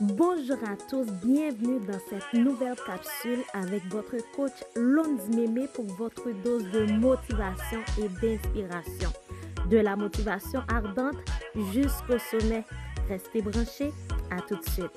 Bonjour à tous, bienvenue dans cette nouvelle capsule avec votre coach Lonzi Mémé pour votre dose de motivation et d'inspiration. De la motivation ardente jusqu'au sommet. Restez branchés, à tout de suite.